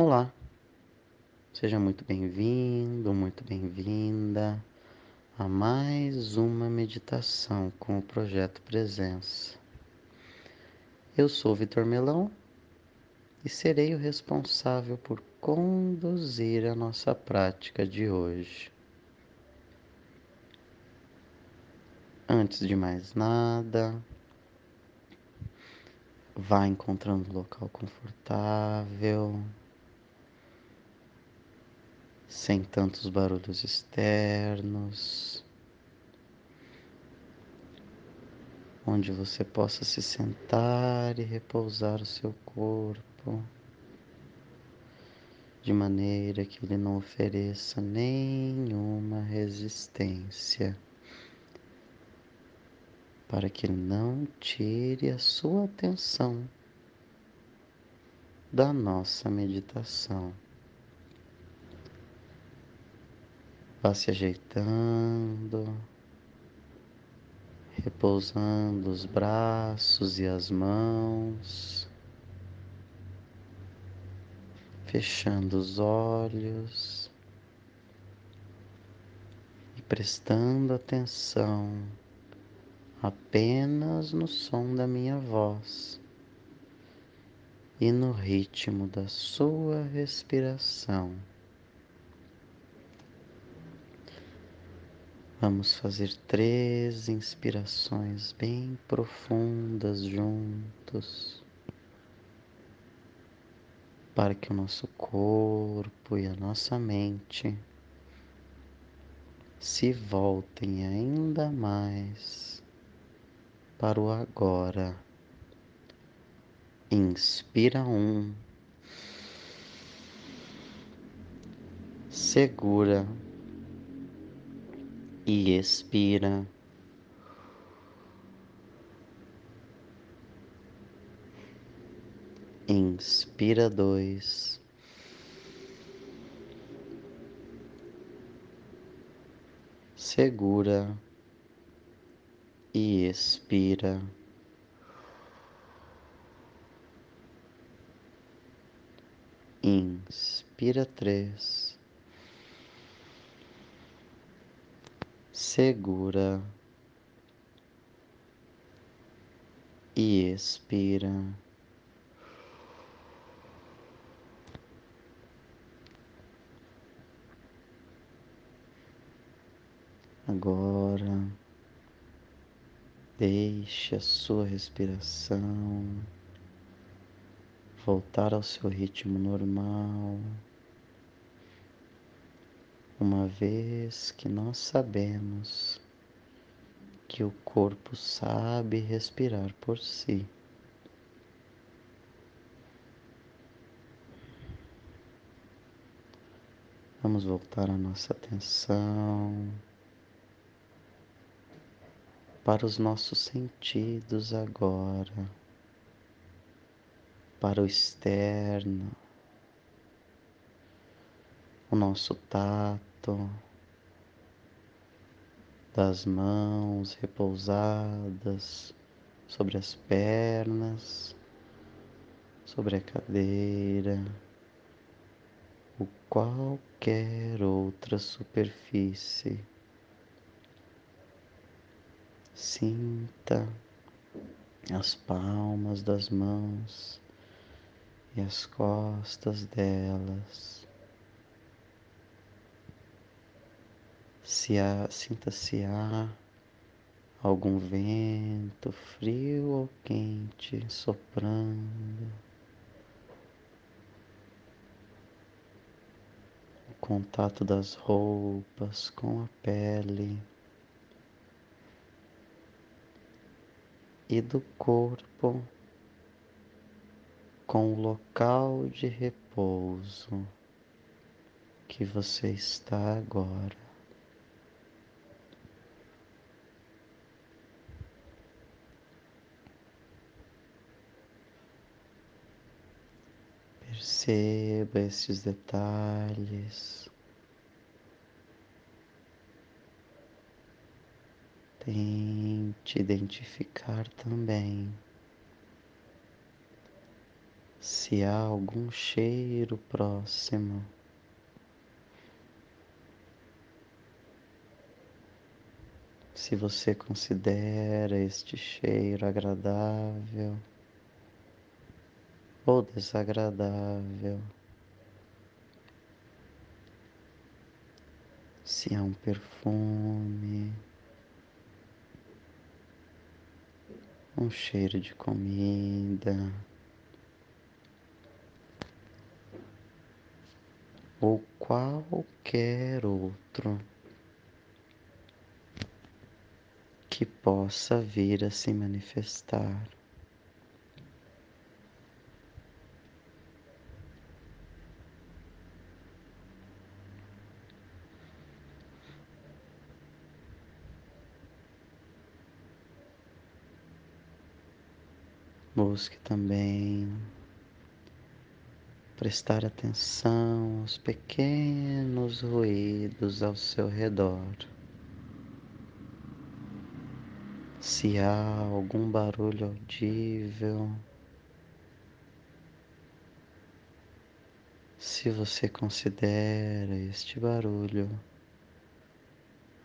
Olá, seja muito bem-vindo, muito bem-vinda a mais uma meditação com o projeto Presença. Eu sou Vitor Melão e serei o responsável por conduzir a nossa prática de hoje. Antes de mais nada, vá encontrando um local confortável sem tantos barulhos externos, onde você possa se sentar e repousar o seu corpo de maneira que ele não ofereça nenhuma resistência, para que ele não tire a sua atenção da nossa meditação. Vá se ajeitando, repousando os braços e as mãos, fechando os olhos e prestando atenção apenas no som da minha voz e no ritmo da sua respiração. Vamos fazer três inspirações bem profundas juntos, para que o nosso corpo e a nossa mente se voltem ainda mais para o agora. Inspira um, segura e expira. Inspira dois. Segura e expira. Inspira três. Segura e expira. Agora deixe a sua respiração voltar ao seu ritmo normal uma vez que nós sabemos que o corpo sabe respirar por si. Vamos voltar a nossa atenção para os nossos sentidos agora, para o externo, o nosso tato das mãos repousadas sobre as pernas, sobre a cadeira ou qualquer outra superfície. Sinta as palmas das mãos e as costas delas. Se há, sinta se há algum vento frio ou quente soprando. O contato das roupas com a pele e do corpo com o local de repouso que você está agora. Perceba esses detalhes. Tente identificar também se há algum cheiro próximo. Se você considera este cheiro agradável ou desagradável, se há um perfume, um cheiro de comida, ou qualquer outro que possa vir a se manifestar. Busque também prestar atenção aos pequenos ruídos ao seu redor. Se há algum barulho audível, se você considera este barulho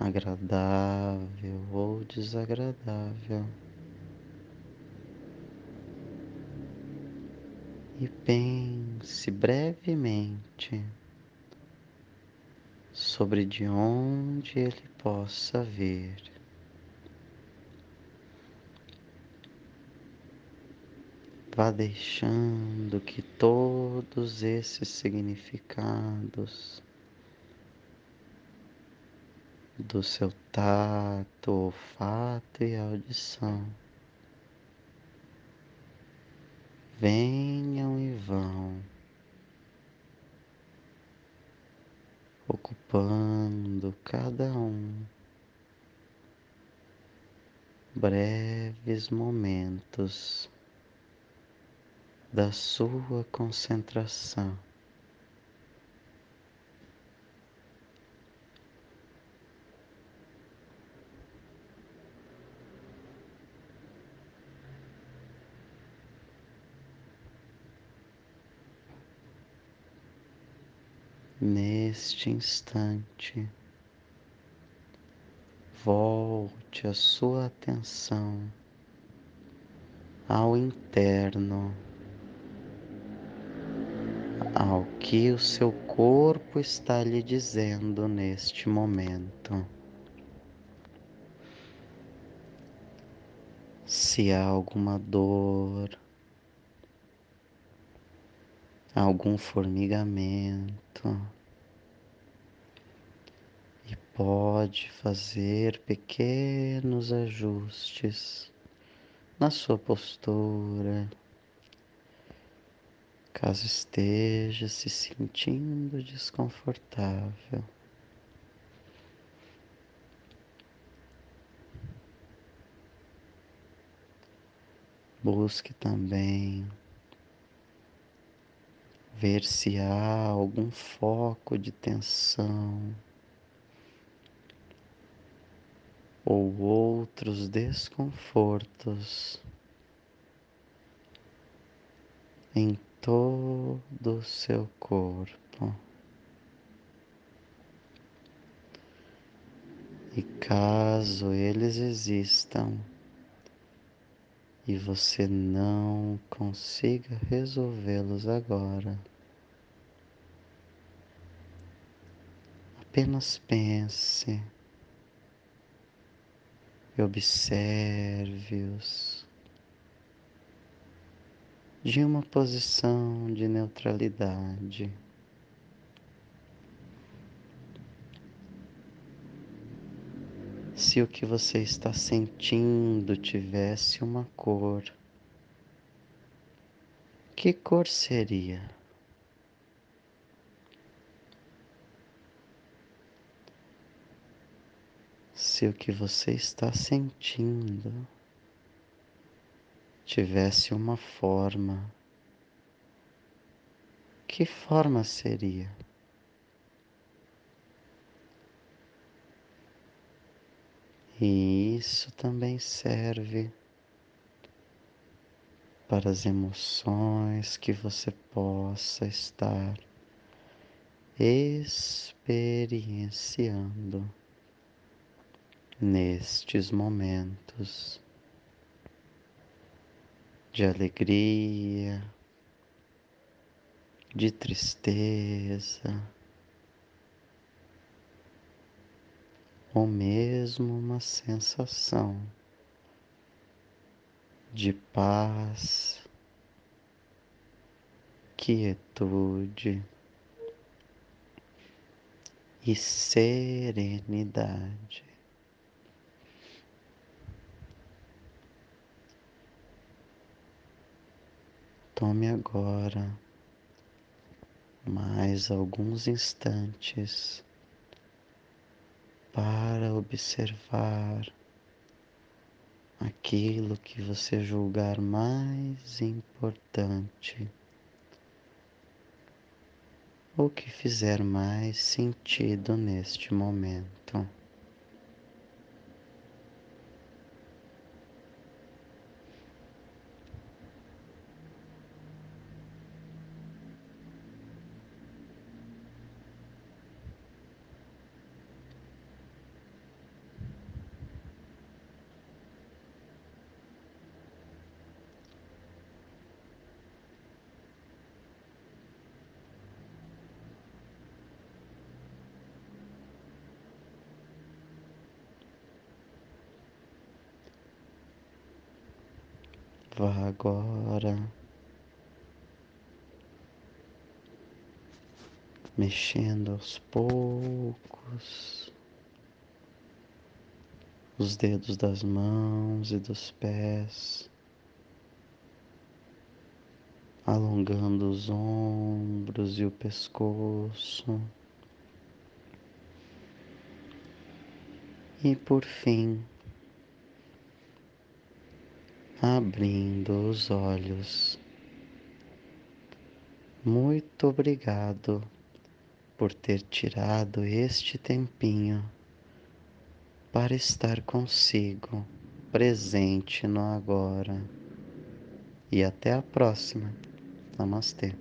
agradável ou desagradável. E pense brevemente sobre de onde ele possa vir. Vá deixando que todos esses significados do seu tato, olfato e audição venham e vão, ocupando cada um breves momentos da sua concentração. Neste instante, volte a sua atenção ao interno, ao que o seu corpo está lhe dizendo neste momento. Se há alguma dor, algum formigamento e pode fazer pequenos ajustes na sua postura, caso esteja se sentindo desconfortável. Busque também ver se há algum foco de tensão ou outros desconfortos em todo o seu corpo. E caso eles existam e você não consiga resolvê-los agora, Apenas pense e observe-os de uma posição de neutralidade. Se o que você está sentindo tivesse uma cor, que cor seria? Se o que você está sentindo tivesse uma forma, que forma seria? E isso também serve para as emoções que você possa estar experienciando nestes momentos de alegria, de tristeza, ou mesmo uma sensação de paz, quietude e serenidade. Tome agora mais alguns instantes para observar aquilo que você julgar mais importante ou que fizer mais sentido neste momento. Vá agora. Mexendo aos poucos. Os dedos das mãos e dos pés, alongando os ombros e o pescoço. E por fim, abrindo os olhos. Muito obrigado por ter tirado este tempinho para estar consigo, presente no agora. E até a próxima. Namastê.